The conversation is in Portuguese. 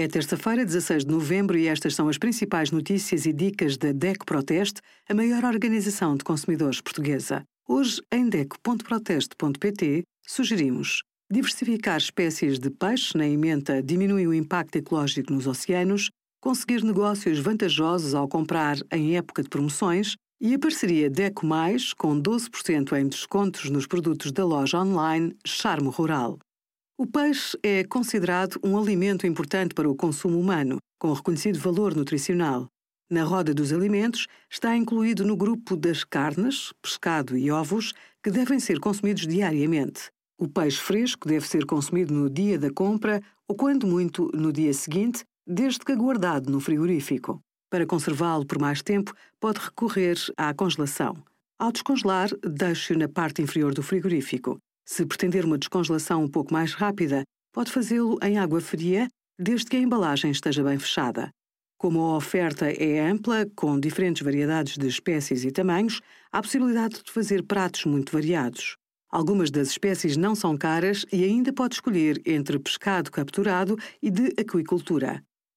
É terça-feira, 16 de novembro, e estas são as principais notícias e dicas da DECO Proteste, a maior organização de consumidores portuguesa. Hoje, em DECO.proteste.pt, sugerimos diversificar espécies de peixe na emenda diminui o impacto ecológico nos oceanos, conseguir negócios vantajosos ao comprar em época de promoções e a parceria DECO Mais, com 12% em descontos nos produtos da loja online Charme Rural. O peixe é considerado um alimento importante para o consumo humano, com reconhecido valor nutricional. Na roda dos alimentos está incluído no grupo das carnes, pescado e ovos, que devem ser consumidos diariamente. O peixe fresco deve ser consumido no dia da compra ou, quando muito, no dia seguinte, desde que guardado no frigorífico. Para conservá-lo por mais tempo, pode recorrer à congelação. Ao descongelar, deixe-o na parte inferior do frigorífico. Se pretender uma descongelação um pouco mais rápida, pode fazê-lo em água fria, desde que a embalagem esteja bem fechada. Como a oferta é ampla, com diferentes variedades de espécies e tamanhos, há possibilidade de fazer pratos muito variados. Algumas das espécies não são caras e ainda pode escolher entre pescado capturado e de aquicultura.